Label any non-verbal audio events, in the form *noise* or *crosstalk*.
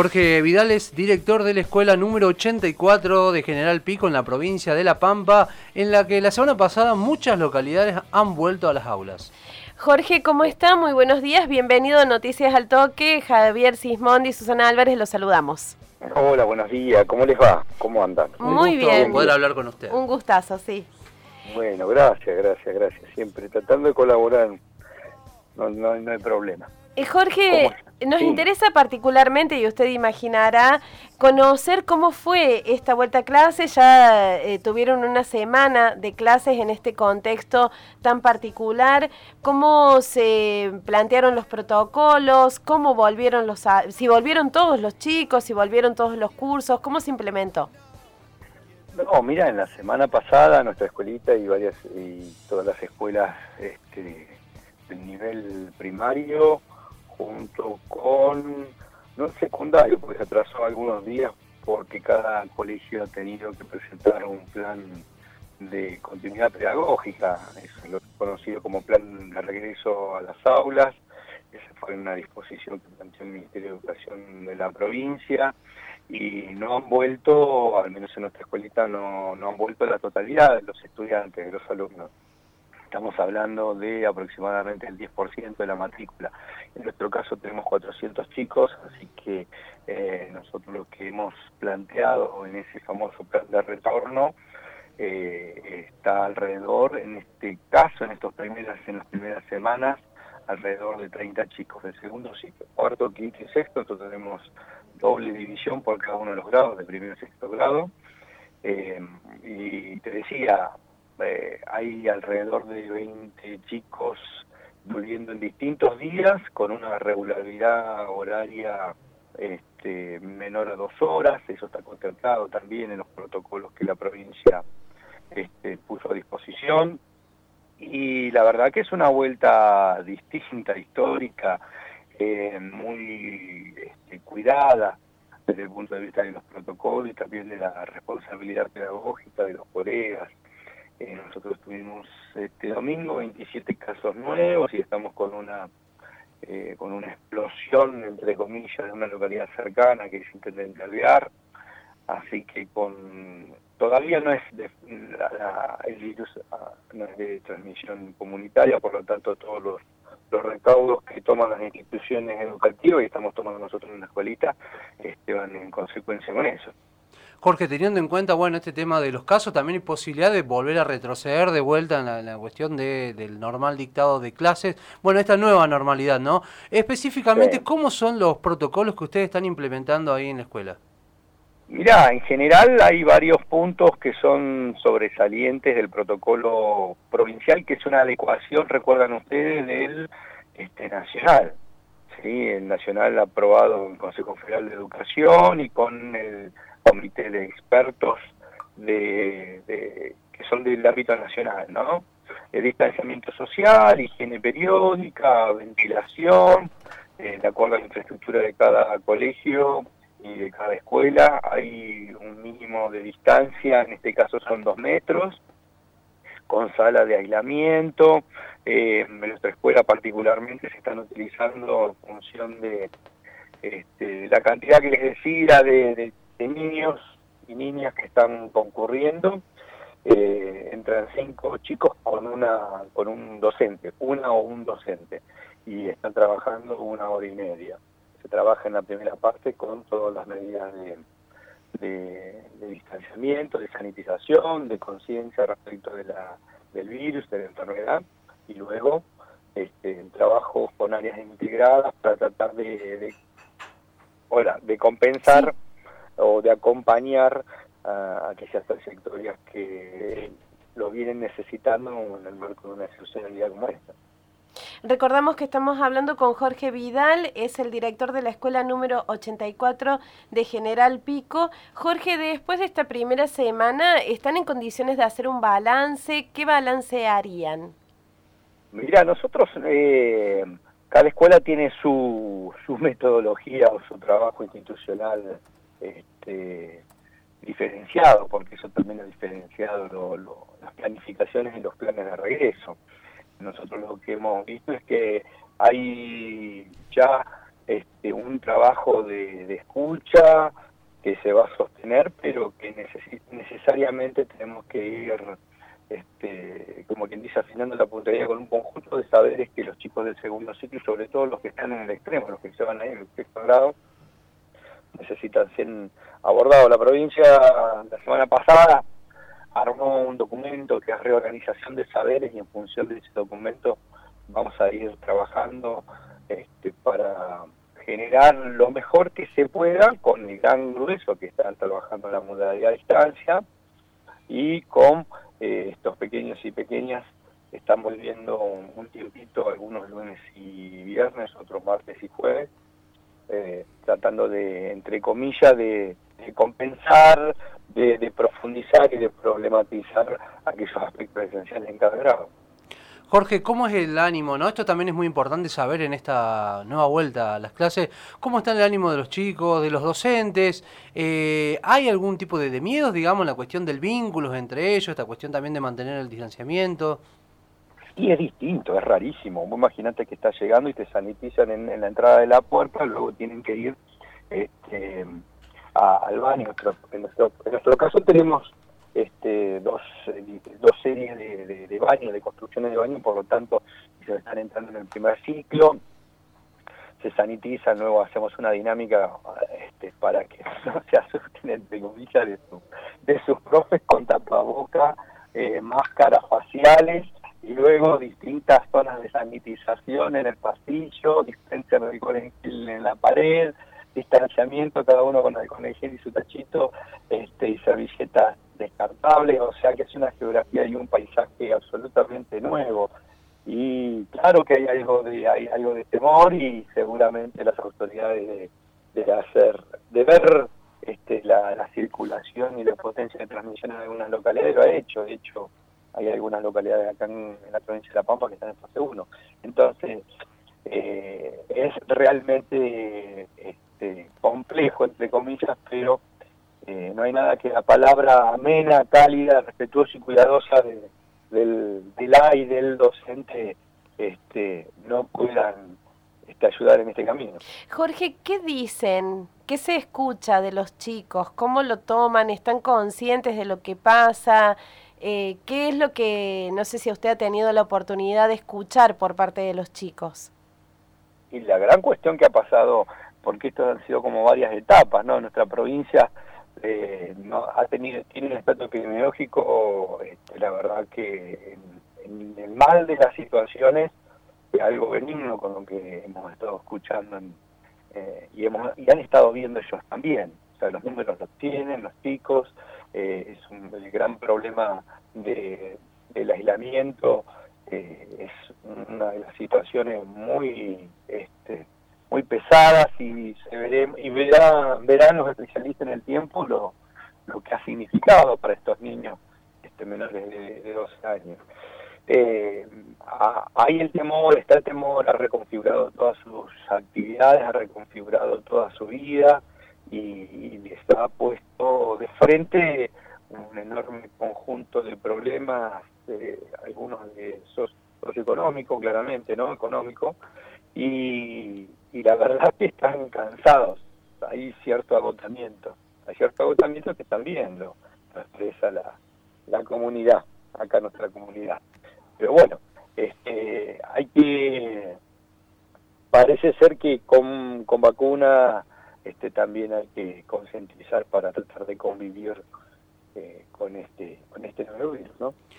Jorge Vidal es director de la escuela número 84 de General Pico en la provincia de La Pampa, en la que la semana pasada muchas localidades han vuelto a las aulas. Jorge, ¿cómo está? Muy buenos días, bienvenido a Noticias al Toque. Javier Sismondi y Susana Álvarez, los saludamos. Hola, buenos días, ¿cómo les va? ¿Cómo andan? Muy bien. Poder hablar con usted. Un gustazo, sí. Bueno, gracias, gracias, gracias. Siempre tratando de colaborar, no, no, no hay problema. Eh, Jorge, nos interesa particularmente, y usted imaginará, conocer cómo fue esta vuelta a clase. Ya eh, tuvieron una semana de clases en este contexto tan particular. ¿Cómo se plantearon los protocolos? ¿Cómo volvieron los... si volvieron todos los chicos, si volvieron todos los cursos, ¿cómo se implementó? No, mira, en la semana pasada nuestra escuelita y varias y todas las escuelas este, del nivel primario junto con, no el secundario, porque se atrasó algunos días porque cada colegio ha tenido que presentar un plan de continuidad pedagógica, es lo conocido como plan de regreso a las aulas, esa fue una disposición que planteó el Ministerio de Educación de la provincia y no han vuelto, al menos en nuestra escuelita, no, no han vuelto la totalidad de los estudiantes, de los alumnos. Estamos hablando de aproximadamente el 10% de la matrícula. En nuestro caso tenemos 400 chicos, así que eh, nosotros lo que hemos planteado en ese famoso plan de retorno eh, está alrededor, en este caso, en estos primeras, en las primeras semanas, alrededor de 30 chicos de segundo ciclo, cuarto, quinto y sexto, entonces tenemos doble división por cada uno de los grados, de primero y sexto grado. Eh, y te decía, eh, hay alrededor de 20 chicos volviendo en distintos días con una regularidad horaria este, menor a dos horas, eso está contemplado también en los protocolos que la provincia este, puso a disposición. Y la verdad que es una vuelta distinta, histórica, eh, muy este, cuidada desde el punto de vista de los protocolos y también de la responsabilidad pedagógica de los colegas, eh, nosotros tuvimos este domingo 27 casos nuevos y estamos con una eh, con una explosión, entre comillas, de una localidad cercana que es Intendente Alvear. Así que con todavía no es de, el virus ah, no es de transmisión comunitaria, por lo tanto todos los, los recaudos que toman las instituciones educativas y estamos tomando nosotros en la escuelita este, van en consecuencia con eso. Jorge, teniendo en cuenta bueno este tema de los casos, también hay posibilidad de volver a retroceder de vuelta en la, cuestión de, del normal dictado de clases. Bueno, esta nueva normalidad, ¿no? Específicamente, ¿cómo son los protocolos que ustedes están implementando ahí en la escuela? Mirá, en general hay varios puntos que son sobresalientes del protocolo provincial, que es una adecuación, recuerdan ustedes, del este, nacional. ¿sí? El nacional aprobado en el Consejo Federal de Educación y con el comité de expertos de, que son del ámbito nacional, ¿no? Distanciamiento social, higiene periódica, ventilación, eh, de acuerdo a la infraestructura de cada colegio y de cada escuela, hay un mínimo de distancia, en este caso son dos metros, con sala de aislamiento. Eh, en nuestra escuela particularmente se están utilizando en función de este, la cantidad que les decía de de niños y niñas que están concurriendo. Eh, entran cinco chicos con una con un docente, una o un docente, y están trabajando una hora y media. Se trabaja en la primera parte con todas las medidas de, de, distanciamiento, de sanitización, de conciencia respecto de la, del virus, de la enfermedad, y luego este, trabajo con áreas integradas para tratar de, de, de compensar o de acompañar a aquellas trayectorias que lo vienen necesitando en el marco de una excepcionalidad como esta. Recordamos que estamos hablando con Jorge Vidal, es el director de la escuela número 84 de General Pico. Jorge, después de esta primera semana, ¿están en condiciones de hacer un balance? ¿Qué balance harían? Mira, nosotros, eh, cada escuela tiene su, su metodología o su trabajo institucional este, diferenciado, porque eso también ha diferenciado las planificaciones y los planes de regreso. Nosotros lo que hemos visto es que hay ya este, un trabajo de, escucha que se va a sostener, pero que necesariamente tenemos que ir, este, como quien dice, afinando la puntería con un conjunto de saberes que los chicos del segundo ciclo, sobre todo los que están en el extremo, los que se van ahí en el sexto grado, necesitan ser abordados. La provincia la semana pasada armó un documento que es reorganización de saberes y en función de ese documento vamos a ir trabajando este, para generar lo mejor que se pueda con el gran grueso que están trabajando en la modalidad a distancia y con eh, estos pequeños y pequeñas están volviendo un tiempito, algunos lunes y viernes, otros martes y jueves, eh, tratando de, entre comillas, de, compensar, de, profundizar y de problematizar aquellos aspectos esenciales en cada grado. Jorge, ¿cómo es el ánimo? ¿no? Esto también es muy importante saber en esta nueva vuelta a las clases. ¿Cómo está el ánimo de los chicos, de los docentes? Eh, ¿Hay algún tipo de, de miedos, digamos, en la cuestión del vínculo entre ellos, esta cuestión también de mantener el distanciamiento? Y es distinto, es rarísimo. Vos imaginate que estás llegando y te sanitizan en, la entrada de la puerta, luego tienen que ir este, al baño. En nuestro, caso tenemos este, dos, dos series de, baños, de construcciones de baños, por lo tanto, se están entrando en el primer ciclo, se sanitizan, luego hacemos una dinámica este, para que *laughs* no se asusten, entre comillas, de, de sus profes con tapaboca, eh, máscaras faciales y luego distintas zonas de sanitización en el pasillo, distancia de alcohol en la pared, distanciamiento cada uno con alcohol en y su tachito este, y servilletas descartables, o sea que es una geografía y un paisaje absolutamente nuevo. Y claro que hay algo de hay algo de temor y seguramente las autoridades de, hacer de ver este, la, la circulación y la potencia de transmisión en algunas localidades lo ha hecho, de hecho hay algunas localidades acá en, la provincia de La Pampa que están en fase 1. Entonces, eh, es realmente este, complejo, entre comillas, pero eh, no hay nada que la palabra amena, cálida, respetuosa y cuidadosa del, del A y del docente este, no puedan este, ayudar en este camino. Jorge, ¿qué dicen? ¿Qué se escucha de los chicos? ¿Cómo lo toman? ¿Están conscientes de lo que pasa? Eh, ¿Qué es lo que, no sé si usted ha tenido la oportunidad de escuchar por parte de los chicos? Y la gran cuestión que ha pasado, porque esto han sido como varias etapas, ¿no? Nuestra provincia eh, no, ha tenido, tiene un aspecto epidemiológico, este, la verdad que en, el mal de las situaciones, algo benigno con lo que hemos estado escuchando eh, y, hemos, y han estado viendo ellos también. Sea, los números los tienen, los chicos, eh, es un, gran problema de, del aislamiento, eh, es una de las situaciones muy este, muy pesadas y se veré, y verán, verán los especialistas en el tiempo lo, lo que ha significado para estos niños este, menores de, 12 años. Eh, hay el temor, está el temor, ha reconfigurado todas sus actividades, ha reconfigurado toda su vida, y, les ha puesto de frente un enorme conjunto de problemas, algunos de socioeconómicos, claramente, ¿no? Económico, y, la verdad que están cansados, hay cierto agotamiento, hay cierto agotamiento que también lo, expresa la, la comunidad, acá nuestra comunidad. Pero bueno, este, hay que, parece ser que con, con vacuna este, también hay que concientizar para tratar de convivir eh, con este con este nuevo virus, ¿no?